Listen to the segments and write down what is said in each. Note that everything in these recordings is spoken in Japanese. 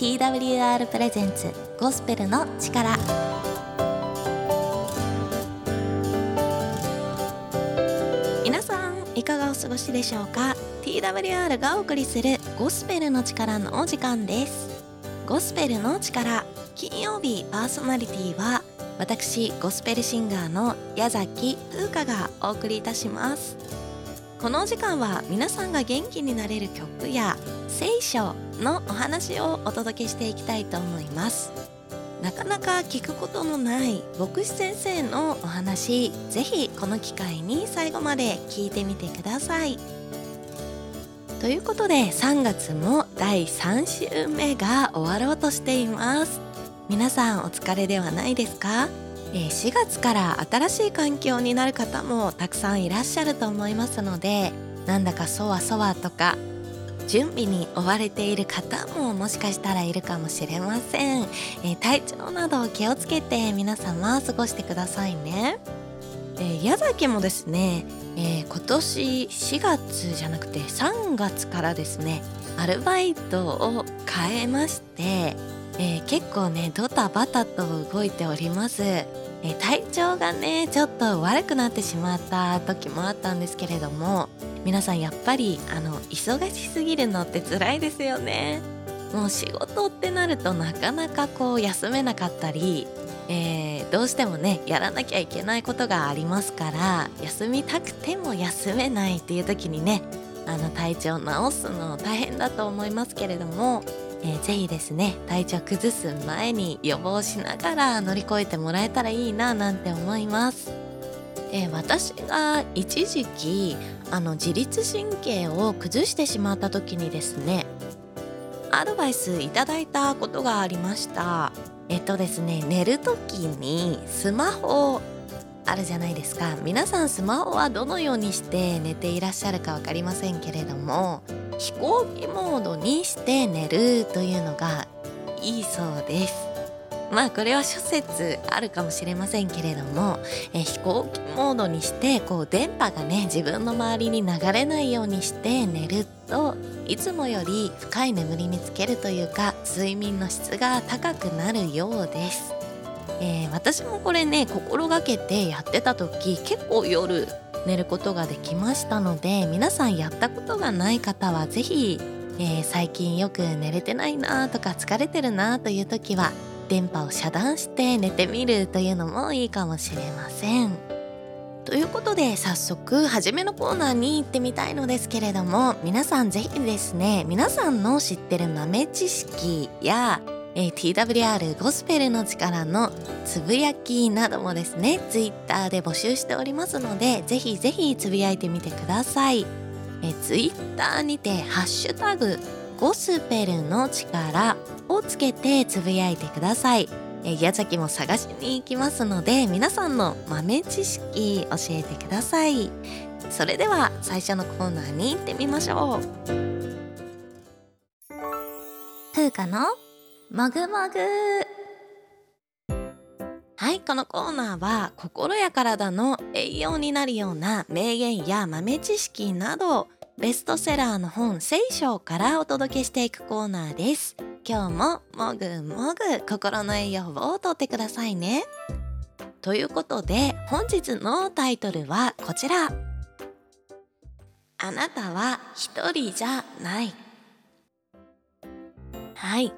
TWR プレゼンツゴスペルの力。皆さんいかがお過ごしでしょうか？TWR がお送りするゴスペルの力のお時間です。ゴスペルの力金曜日パーソナリティは私ゴスペルシンガーの矢崎風花がお送りいたします。このお時間は皆さんが元気になれる曲や聖書のお話をお届けしていきたいと思います。なかなか聞くことのない牧師先生のお話ぜひこの機会に最後まで聞いてみてください。ということで3月も第3週目が終わろうとしています。皆さんお疲れではないですか？え4月から新しい環境になる方もたくさんいらっしゃると思いますのでなんだかそわそわとか準備に追われている方ももしかしたらいるかもしれません、え体調など気をつけて皆様過ごしてくださいね、え矢崎もですね、えー、今年4月じゃなくて3月からですねアルバイトを変えましてえー、結構ねドタバタと動いております、え、体調がねちょっと悪くなってしまった時もあったんですけれども皆さんやっぱりあの忙しすぎるのって辛いですよねもう仕事ってなるとなかなかこう休めなかったりえー、どうしてもねやらなきゃいけないことがありますから休みたくても休めないっていう時にねあの体調を治すの大変だと思いますけれどもえー、ぜひですね体調崩す前に予防しながら乗り越えてもらえたらいいななんて思います。え、私が一時期あの自律神経を崩してしまった時にですねアドバイスいただいたことがありました。えっとですね寝る時にスマホあるじゃないですか。皆さんスマホはどのようにして寝ていらっしゃるか分かりませんけれども飛行機モードにして寝るというのがいいそうです。まあこれは諸説あるかもしれませんけれどもえ飛行機モードにしてこう電波がね自分の周りに流れないようにして寝るといつもより深い眠りにつけるというか睡眠の質が高くなるようです、えー、私もこれね心がけてやってた時結構夜寝ることができましたので皆さんやったことがない方は是非、えー、最近よく寝れてないなとか疲れてるなという時は電波を遮断して寝てみるというのもいいかもしれません。ということで早速初めのコーナーに行ってみたいのですけれども皆さん是非ですね皆さんの知ってる豆知識やえー、TWR ゴスペルの力のつぶやきなどもですね Twitter で募集しておりますのでぜひぜひつぶやいてみてください、えー、Twitter にてハッシュタグゴスペルの力をつけてつぶやいてください、えー、矢崎も探しに行きますので皆さんの豆知識教えてください。それでは最初のコーナーに行ってみましょう。風花のもぐもぐ。はいこのコーナーは心や体の栄養になるような名言や豆知識などベストセラーの本聖書からお届けしていくコーナーです。今日ももぐもぐ心の栄養をとってくださいね。ということで本日のタイトルはこちら。あなたは一人じゃない。はい。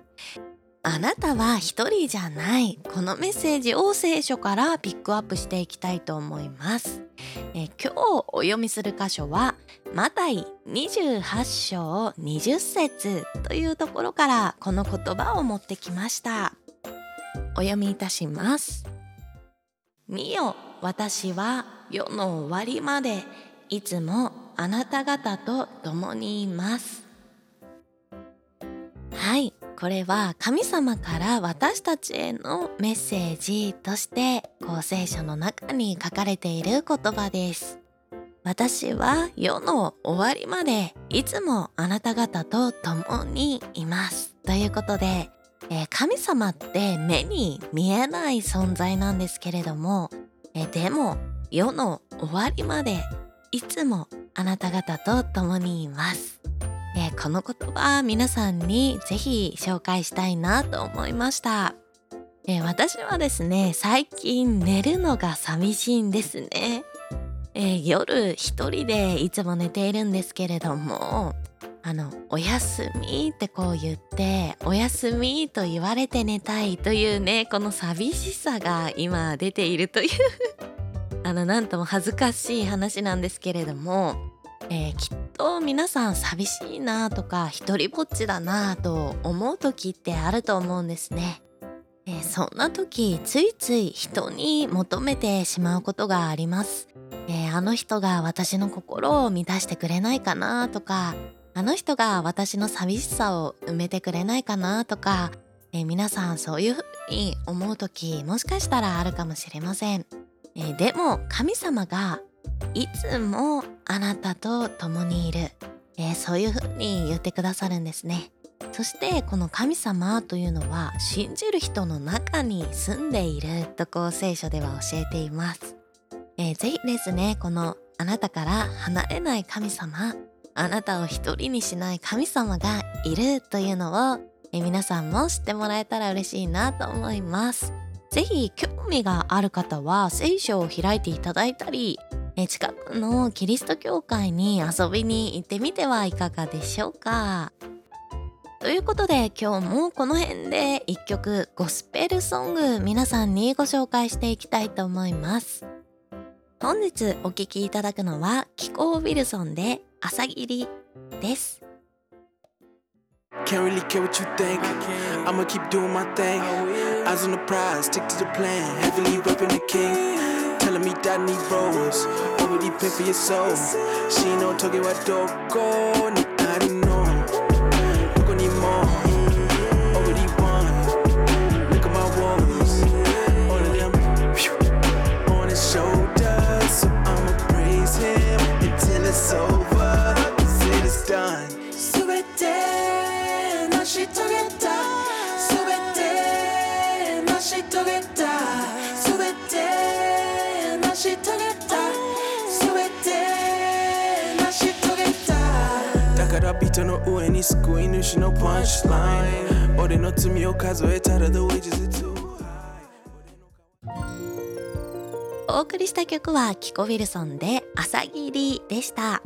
あなたは一人じゃない。このメッセージを聖書からピックアップしていきたいと思います。え今日お読みする箇所はマタイ28章20節というところからこの言葉を持ってきました。お読みいたします。見よ私は世の終わりまでいつもあなた方と共にいます。これは神様から私たちへのメッセージとしてこう聖書の中に書かれている言葉です。私は世の終わりまでいつもあなた方と共にいます。ということで、えー、神様って目に見えない存在なんですけれども、えー、でも世の終わりまでいつもあなた方と共にいます。えー、この言葉皆さんにぜひ紹介したいなと思いました、えー、私はですね最近寝るのが寂しいんですね、えー、夜一人でいつも寝ているんですけれどもあの「おやすみ」ってこう言って「おやすみ」と言われて寝たいというねこの寂しさが今出ているという。あのなんとも恥ずかしい話なんですけれども、えー、きっと皆さん寂しいなとか一りぼっちだなと思う時ってあると思うんですね。えー、そんな時ついつい人に求めてしまうことがあります。えー、あの人が私の心を満たしてくれないかなとかあの人が私の寂しさを埋めてくれないかなとか、えー、皆さんそういうふうに思う時もしかしたらあるかもしれません、え、でも神様がいつもあなたと共にいる、えー、そういうふうに言ってくださるんですね。そしてこの神様というのは信じる人の中に住んでいるとこう聖書では教えています、えー、ぜひですねこのあなたから離れない神様あなたを一人にしない神様がいるというのをえ皆さんも知ってもらえたら嬉しいなと思います。ぜひ興味がある方は聖書を開いていただいたりえ近くのキリスト教会に遊びに行ってみてはいかがでしょうか？ということで今日もこの辺で一曲ゴスペルソング皆さんにご紹介していきたいと思います。本日お聴きいただくのは気候ウィルソンで朝霧です。telling me that need rose. Already pay for your soul. She know Tokyo I don't I didn't know. 曲はキコ・ウィルソンで「朝霧」でした。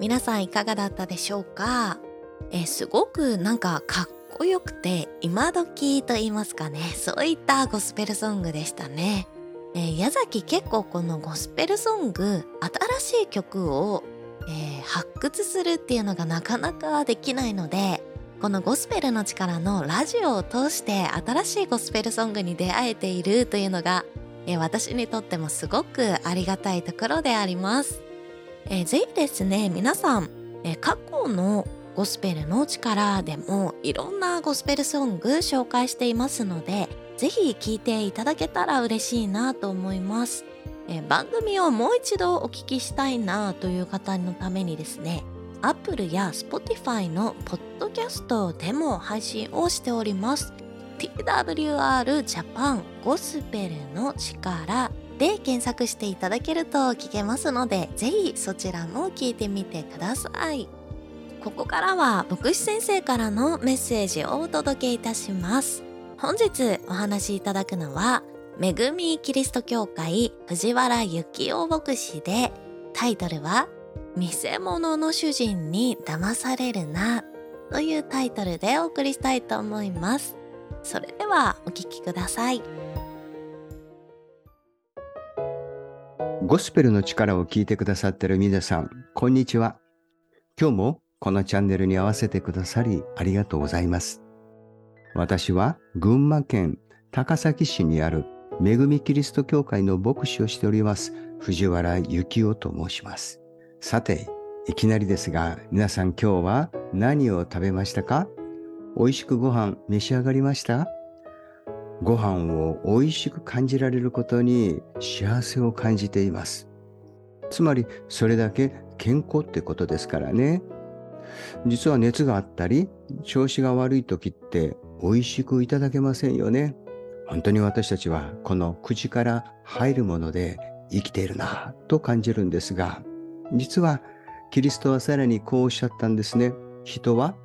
皆さんいかがだったでしょうか？えすごくなんかかっこよくて今時と言いますかね。そういったゴスペルソングでしたね、え、矢崎結構このゴスペルソング新しい曲を、えー、発掘するっていうのがなかなかできないのでこのゴスペルの力のラジオを通して新しいゴスペルソングに出会えているというのが、え、私にとってもすごくありがたいところであります。えー、ぜひですね皆さん、えー、過去のゴスペルの力でもいろんなゴスペルソング紹介していますのでぜひ聴いていただけたら嬉しいなと思います、えー、番組をもう一度お聞きしたいなという方のためにですね Apple や Spotify のポッドキャストでも配信をしております。TWR ジャパンゴスペルの力で検索していただけると聞けますので、ぜひそちらも聞いてみてください。ここからは牧師先生からのメッセージをお届けいたします。本日お話しいただくのは、恵みキリスト教会藤原幸雄牧師で、タイトルは、見せ物の主人に騙されるな、というタイトルでお送りしたいと思います。それではお聴きください。ゴスペルの力を聞いてくださっている皆さん、こんにちは。今日もこのチャンネルに合わせてくださりありがとうございます。私は群馬県高崎市にある恵みキリスト教会の牧師をしております藤原幸雄と申します。さて、いきなりですが皆さん今日は何を食べましたか？美味しくご飯召し上がりました？ご飯を美味しく感じられることに幸せを感じています。つまりそれだけ健康ってことですからね。実は熱があったり調子が悪い時って美味しくいただけませんよね。本当に私たちはこの口から入るもので生きているなと感じるんですが実はキリストはさらにこうおっしゃったんですね。人は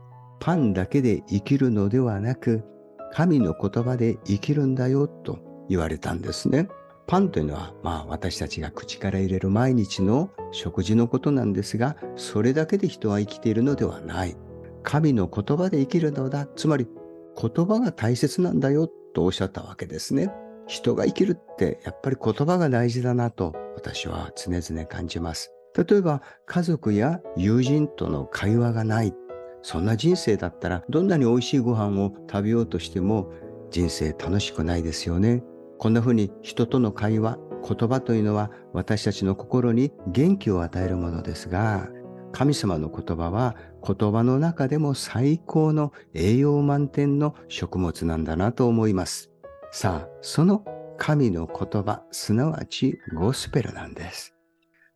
パンだけで生きるのではなく、神の言葉で生きるんだよと言われたんですね。パンというのは、まあ私たちが口から入れる毎日の食事のことなんですが、それだけで人は生きているのではない。神の言葉で生きるのだ。つまり、言葉が大切なんだよとおっしゃったわけですね。人が生きるってやっぱり言葉が大事だなと私は常々感じます。例えば家族や友人との会話がない。そんな人生だったらどんなに美味しいご飯を食べようとしても人生楽しくないですよね。こんな風に人との会話、言葉というのは私たちの心に元気を与えるものですが、神様の言葉は言葉の中でも最高の栄養満点の食物なんだなと思います。さあ、その神の言葉、すなわちゴスペルなんです。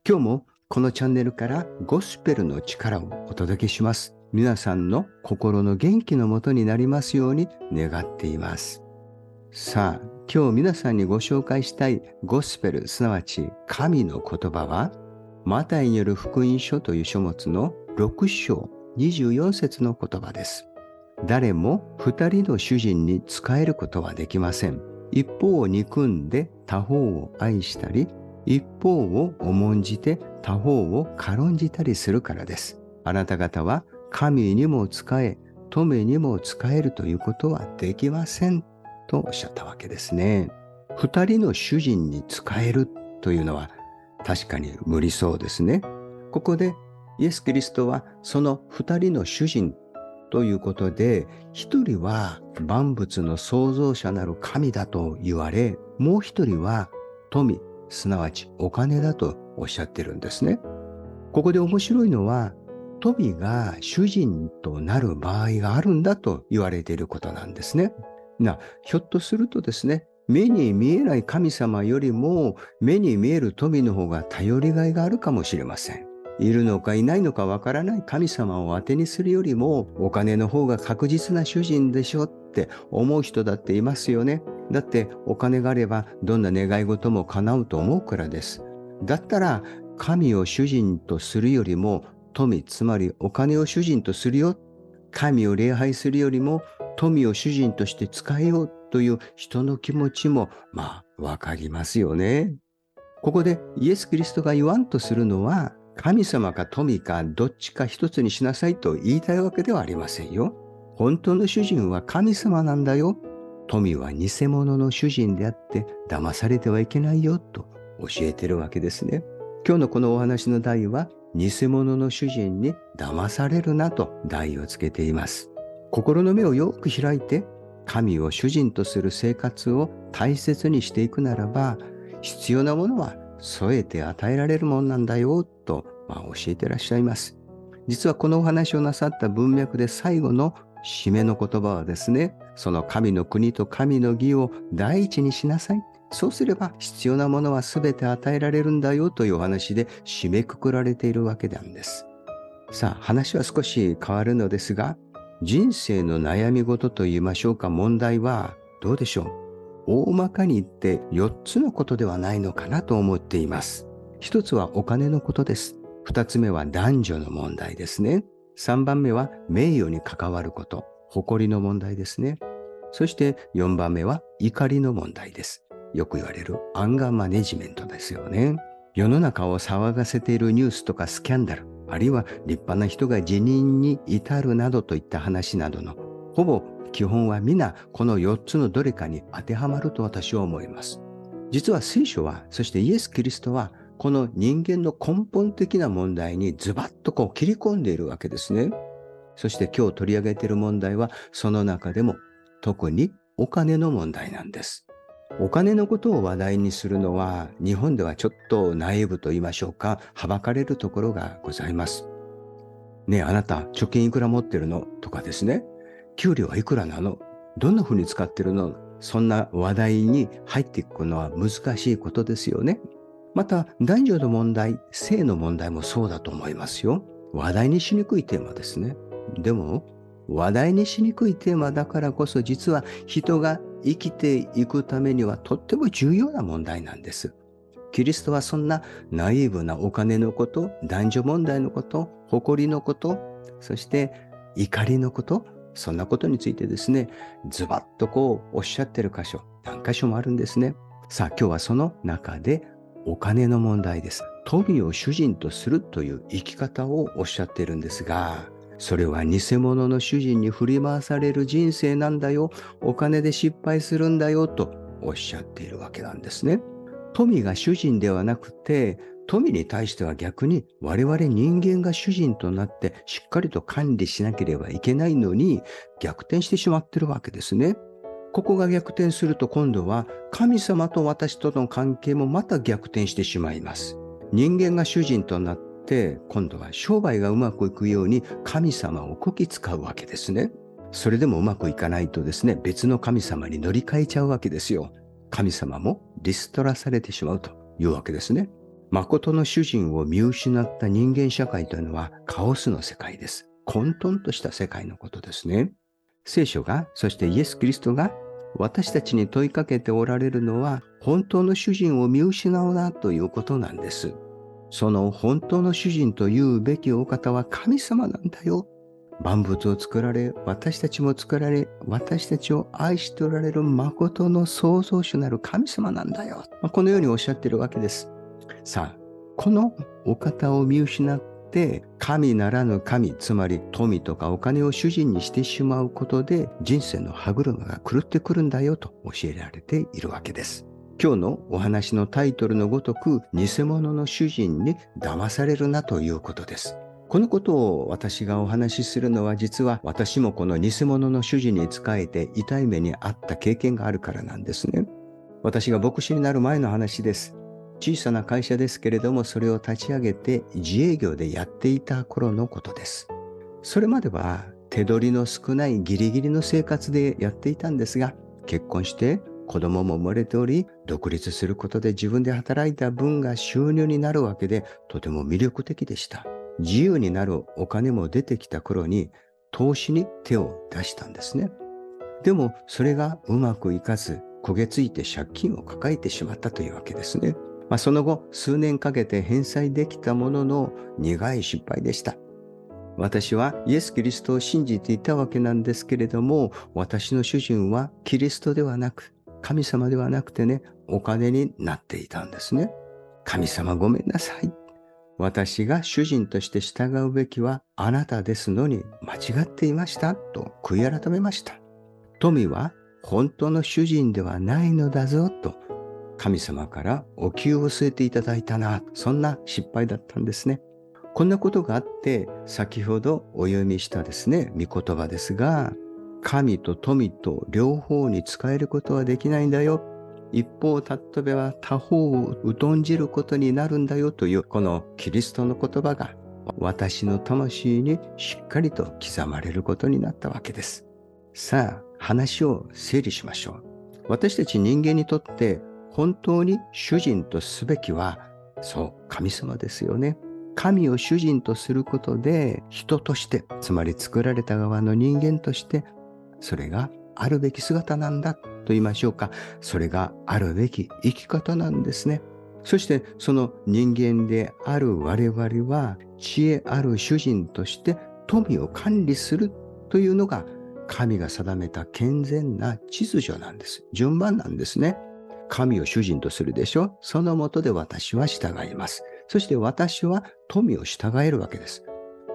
今日もこのチャンネルからゴスペルの力をお届けします。皆さんの心の元気のもとになりますように願っています。さあ、今日皆さんにご紹介したいゴスペル、すなわち神の言葉は、マタイによる福音書という書物の6章24節の言葉です。誰も二人の主人に仕えることはできません。一方を憎んで他方を愛したり、一方を重んじて他方を軽んじたりするからです。あなた方は神にも仕え、富にも仕えるということはできません。とおっしゃったわけですね。二人の主人に仕えるというのは確かに無理そうですね。ここでイエス・キリストはその二人の主人ということで、一人は万物の創造者なる神だと言われ、もう一人は富、すなわちお金だとおっしゃってるんですね。ここで面白いのは、富が主人となる場合があるんだと言われていることなんですね。な、ひょっとするとですね、目に見えない神様よりも目に見える富の方が頼りがいがあるかもしれません。いるのかいないのかわからない神様を当てにするよりもお金の方が確実な主人でしょって思う人だっていますよね。だってお金があればどんな願い事も叶うと思うからです。だったら神を主人とするよりも富、つまりお金を主人とするよ。神を礼拝するよりも富を主人として使えようという人の気持ちもまあわかりますよね。ここでイエス・キリストが言わんとするのは神様か富かどっちか一つにしなさいと言いたいわけではありませんよ。本当の主人は神様なんだよ。富は偽物の主人であって騙されてはいけないよと教えてるわけですね。今日のこのお話の題は偽物の主人に騙されるなと題をつけています。心の目をよく開いて神を主人とする生活を大切にしていくならば必要なものは添えて与えられるもんなんだよと、まあ、教えてらっしゃいます。実はこのお話をなさった文脈で最後の締めの言葉はですね、その神の国と神の義を第一にしなさい。そうすれば必要なものは全て与えられるんだよというお話で締めくくられているわけなんです。さあ話は少し変わるのですが、人生の悩み事と言いましょうか問題はどうでしょう大まかに言って4つのことではないのかなと思っています。1つはお金のことです。2つ目は男女の問題ですね。3番目は名誉に関わること、誇りの問題ですね。そして4番目は怒りの問題です。よく言われるアンガーマネジメントですよね。世の中を騒がせているニュースとかスキャンダル、あるいは立派な人が辞任に至るなどといった話などのほぼ基本は皆この4つのどれかに当てはまると私は思います。実は聖書は、そしてイエス・キリストは、この人間の根本的な問題にズバッとこう切り込んでいるわけですね。そして今日取り上げている問題は、その中でも特にお金の問題なんです。お金のことを話題にするのは、日本ではちょっとナイブと言いましょうか、はばかれるところがございます。ねえ、あなた、貯金いくら持ってるのとかですね。給料はいくらなの？どんな風に使ってるの？そんな話題に入っていくのは難しいことですよね。また、男女の問題、性の問題もそうだと思いますよ。話題にしにくいテーマですね。でも、話題にしにくいテーマだからこそ実は人が生きていくためにはとっても重要な問題なんです。キリストはそんなナイーブなお金のこと、男女問題のこと、誇りのこと、そして怒りのこと、そんなことについてですね、ズバッとこうおっしゃってる箇所、何箇所もあるんですね。さあ今日はその中でお金の問題です。富を主人とするという生き方をおっしゃっているんですが、それは偽物の主人に振り回される人生なんだよ。お金で失敗するんだよとおっしゃっているわけなんですね。富が主人ではなくて、富に対しては逆に我々人間が主人となってしっかりと管理しなければいけないのに逆転してしまってるわけですね。ここが逆転すると今度は神様と私との関係もまた逆転してしまいます。人間が主人となっ今度は商売がうまくいくように神様をこき使うわけですね。それでもうまくいかないとですね、別の神様に乗り換えちゃうわけですよ。神様もリストラされてしまうというわけですね。誠の主人を見失った人間社会というのはカオスの世界です。混沌とした世界のことですね。聖書が、そしてイエス・キリストが私たちに問いかけておられるのは本当の主人を見失うなということなんです。その本当の主人というべきお方は神様なんだよ。万物を作られ、私たちも作られ、私たちを愛しておられる誠の創造主なる神様なんだよ。このようにおっしゃっているわけです。さあ、このお方を見失って、神ならぬ神、つまり富とかお金を主人にしてしまうことで、人生の歯車が狂ってくるんだよと教えられているわけです。今日のお話のタイトルのごとく、偽物の主人に騙されるなということです。このことを私がお話しするのは実は私もこの偽物の主人に仕えて痛い目にあった経験があるからなんですね。私が牧師になる前の話です。小さな会社ですけれども、それを立ち上げて自営業でやっていた頃のことです。それまでは手取りの少ないギリギリの生活でやっていたんですが、結婚して子供も生まれており、独立することで自分で働いた分が収入になるわけで、とても魅力的でした。自由になるお金も出てきた頃に、投資に手を出したんですね。でも、それがうまくいかず、焦げついて借金を抱えてしまったというわけですね。まあ、その後、数年かけて返済できたものの苦い失敗でした。私はイエス・キリストを信じていたわけなんですけれども、私の主人はキリストではなく、神様ではなくてね、お金になっていたんですね。神様ごめんなさい。私が主人として従うべきはあなたですのに間違っていましたと悔い改めました。富は本当の主人ではないのだぞと神様からお給を据えていただいたな、そんな失敗だったんですね。こんなことがあって、先ほどお読みしたですね、御言葉ですが、神と富と両方に使えることはできないんだよ。一方、たっとべは他方を疎んじることになるんだよという、このキリストの言葉が、私の魂にしっかりと刻まれることになったわけです。さあ、話を整理しましょう。私たち人間にとって本当に主人とすべきは、そう、神様ですよね。神を主人とすることで、人として、つまり作られた側の人間として、それがあるべき姿なんだと言いましょうか。それがあるべき生き方なんですね。そしてその人間である我々は知恵ある主人として富を管理するというのが神が定めた健全な秩序なんです。順番なんですね。神を主人とするでしょそのもとで私は従います。そして私は富を従えるわけです。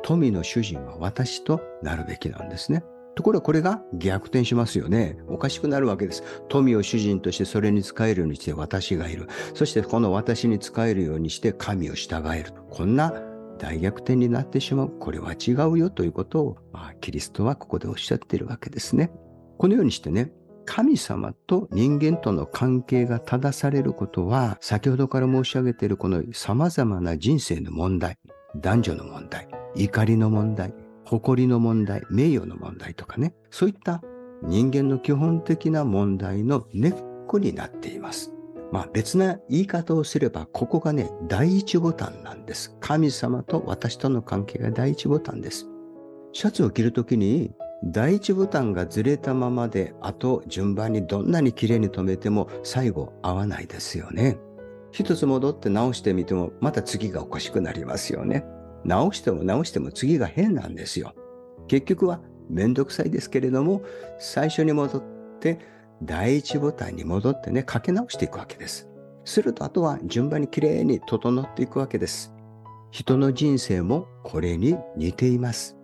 富の主人は私となるべきなんですね。ところがこれが逆転しますよね。おかしくなるわけです。富を主人としてそれに使えるようにして私がいる。そしてこの私に使えるようにして神を従える。こんな大逆転になってしまう。これは違うよということを、まあ、キリストはここでおっしゃっているわけですね。このようにしてね、神様と人間との関係が正されることは、先ほどから申し上げているこの様々な人生の問題、男女の問題、怒りの問題、誇りの問題、名誉の問題とかね、そういった人間の基本的な問題の根っこになっています。まあ別な言い方をすれば、ここがね、第一ボタンなんです。神様と私との関係が第一ボタンです。シャツを着るときに第一ボタンがずれたままで、あと順番にどんなに綺麗に留めても最後合わないですよね。一つ戻って直してみてもまた次がおかしくなりますよね。直しても直しても次が変なんですよ。結局はめんどくさいですけれども、最初に戻って第一ボタンに戻ってね、かけ直していくわけです。するとあとは順番にきれいに整っていくわけです。人の人生もこれに似ています。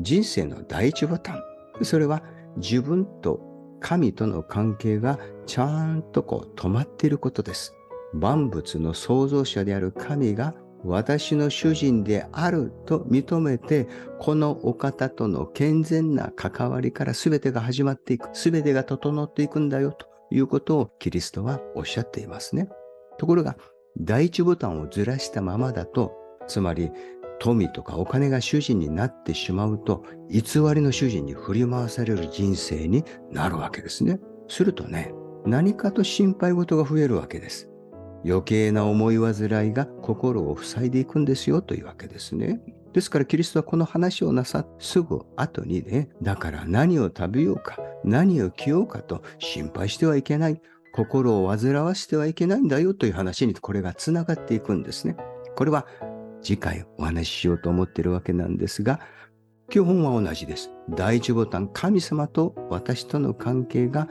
人生の第一ボタン。それは自分と神との関係がちゃんとこう止まっていることです。万物の創造者である神が私の主人であると認めて、このお方との健全な関わりから全てが始まっていく、全てが整っていくんだよということをキリストはおっしゃっていますね。ところが、第一ボタンをずらしたままだと、つまり富とかお金が主人になってしまうと、偽りの主人に振り回される人生になるわけですね。するとね、何かと心配事が増えるわけです。余計な思い煩いが心を塞いでいくんですよというわけですね。ですからキリストはこの話をなさすぐ後にね、だから何を食べようか、何を着ようかと心配してはいけない。心を煩わしてはいけないんだよという話にこれがつながっていくんですね。これは次回お話ししようと思っているわけなんですが、基本は同じです。第一ボタン、神様と私との関係が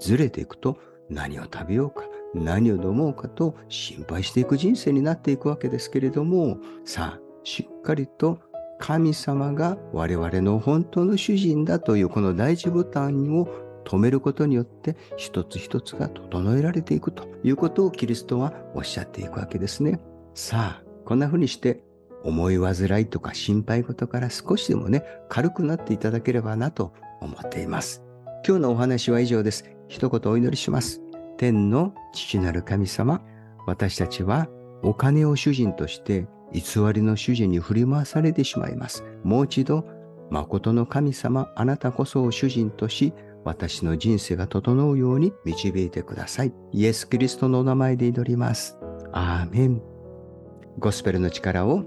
ずれていくと何を食べようか、何を飲もうかと心配していく人生になっていくわけですけれども、さあ、しっかりと神様が我々の本当の主人だというこの第一ボタンを止めることによって一つ一つが整えられていくということをキリストはおっしゃっていくわけですね。さあ、こんな風にして思い煩いとか心配事から少しでもね、軽くなっていただければなと思っています。今日のお話は以上です。一言お祈りします。天の父なる神様、私たちはお金を主人として偽りの主人に振り回されてしまいます。もう一度、誠の神様、あなたこそを主人とし、私の人生が整うように導いてください。イエス・キリストのお名前で祈ります。アーメン。ゴスペルの力を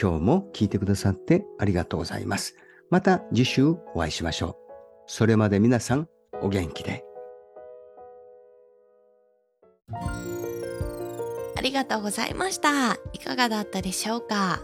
今日も聞いてくださってありがとうございます。また次週お会いしましょう。それまで皆さんお元気で。ありがとうございました。いかがだったでしょうか、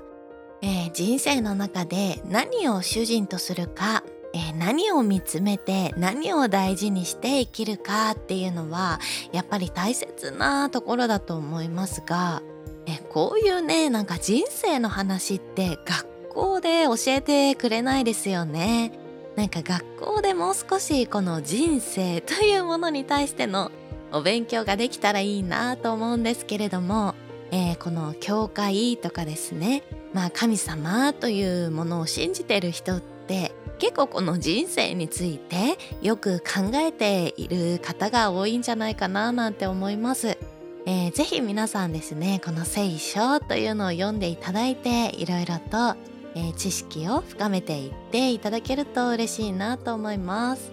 えー、人生の中で何を主人とするか、えー、何を見つめて何を大事にして生きるかっていうのはやっぱり大切なところだと思いますが、えー、こういうねなんか人生の話って学校で教えてくれないですよね。なんか学校でもう少しこの人生というものに対してのお勉強ができたらいいなと思うんですけれども、えー、この教会とかですねまあ神様というものを信じてる人って結構この人生についてよく考えている方が多いんじゃないかななんて思います。えー、ぜひ皆さんですねこの聖書というのを読んでいただいていろいろと、えー、知識を深めていっていただけると嬉しいなと思います。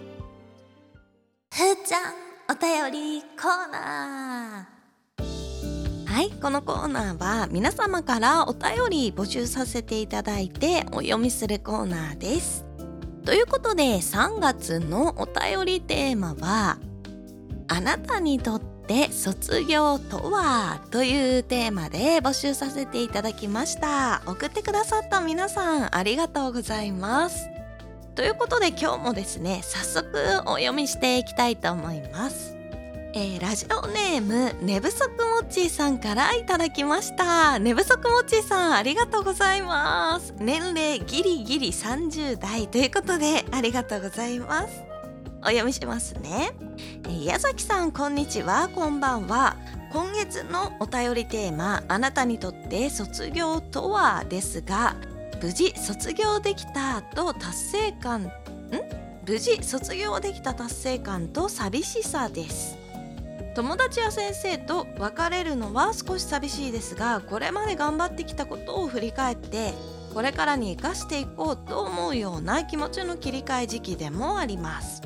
ふーちゃんお便りコーナー。はいこのコーナーは皆様からお便り募集させていただいてお読みするコーナーです。ということで3月のお便りテーマはあなたにとって卒業とはというテーマで募集させていただきました。送ってくださった皆さんありがとうございます。ということで今日もですね早速お読みしていきたいと思います。えー、ラジオネーム寝不足もっちーさんからいただきました。寝不足もっちーさんありがとうございます。年齢ギリギリ30代ということでありがとうございます。お読みしますね、えー、矢崎さんこんにちは。こんばんは。今月のお便りテーマあなたにとって卒業とは？ですが無事卒業できたと達成感ん？無事卒業できた達成感と寂しさです。友達や先生と別れるのは少し寂しいですがこれまで頑張ってきたことを振り返ってこれからに生かしていこうと思うような気持ちの切り替え時期でもあります。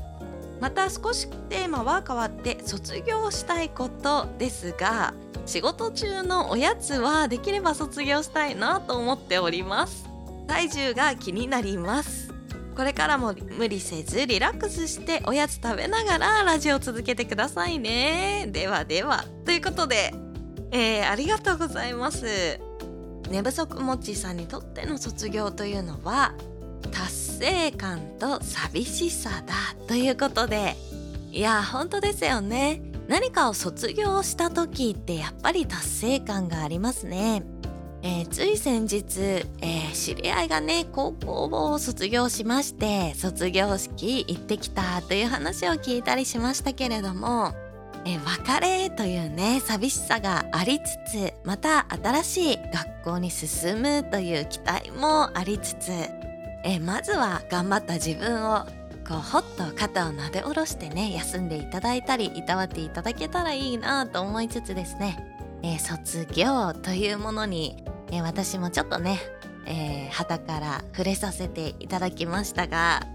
また少しテーマは変わって卒業したいことですが仕事中のおやつはできれば卒業したいなと思っております。体重が気になります。これからも無理せずリラックスしておやつ食べながらラジオ続けてくださいね。ではでは。ということで、えー、ありがとうございます。寝不足もっちさんにとっての卒業というのは達成感と寂しさだ。ということでいや本当ですよね。何かを卒業した時ってやっぱり達成感がありますね、えー、つい先日、えー、知り合いがね高校を卒業しまして卒業式行ってきたという話を聞いたりしましたけれどもえ別れというね寂しさがありつつまた新しい学校に進むという期待もありつつえまずは頑張った自分をこうほっと肩をなで下ろしてね休んでいただいたりいたわっていただけたらいいなと思いつつですね、え卒業というものに、私もちょっとね、えー、旗から触れさせていただきましたが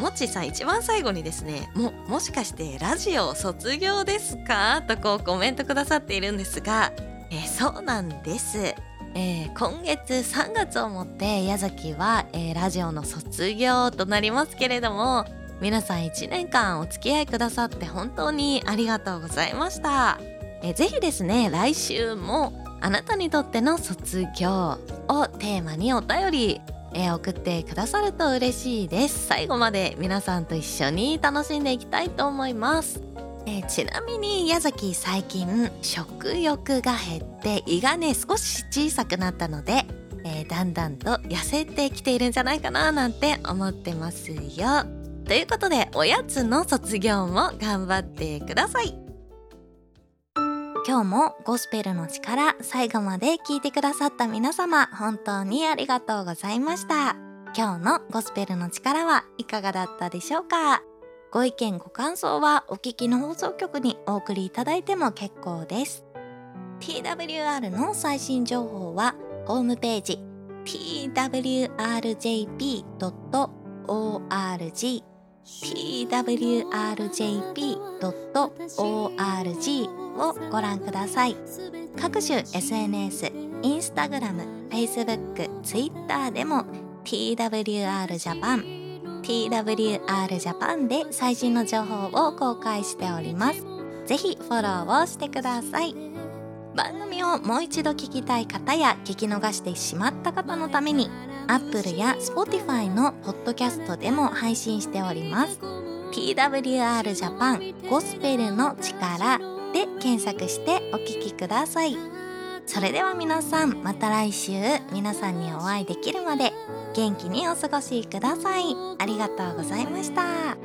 もっちさん一番最後にですねももしかしてラジオ卒業ですか？とこうコメントくださっているんですが、えー、そうなんです、えー、今月3月をもって矢崎は、えー、ラジオの卒業となりますけれども皆さん1年間お付き合いくださって本当にありがとうございました、えー、ぜひですね来週もあなたにとっての卒業をテーマにお便りえー、送ってくださると嬉しいです。最後まで皆さんと一緒に楽しんでいきたいと思います、えー、ちなみに矢崎最近食欲が減って胃がね少し小さくなったので、えー、だんだんと痩せてきているんじゃないかななんて思ってますよ。ということでおやつの卒業も頑張ってください。今日もゴスペルの力最後まで聞いてくださった皆様本当にありがとうございました。今日のゴスペルの力はいかがだったでしょうか？ご意見ご感想はお聞きの放送局にお送りいただいても結構です。TWR の最新情報はホームページ twrjp.org twrjp.org をご覧ください。各種 SNS インスタグラム Facebook、Twitter でも TWR Japan TWR Japan で最新の情報を公開しております。ぜひフォローをしてください。番組をもう一度聞きたい方や聞き逃してしまった方のために Apple や Spotify のポッドキャストでも配信しております。TWR Japan ゴスペルの力で検索してお聴きください。それでは皆さんまた来週皆さんにお会いできるまで元気にお過ごしください。ありがとうございました。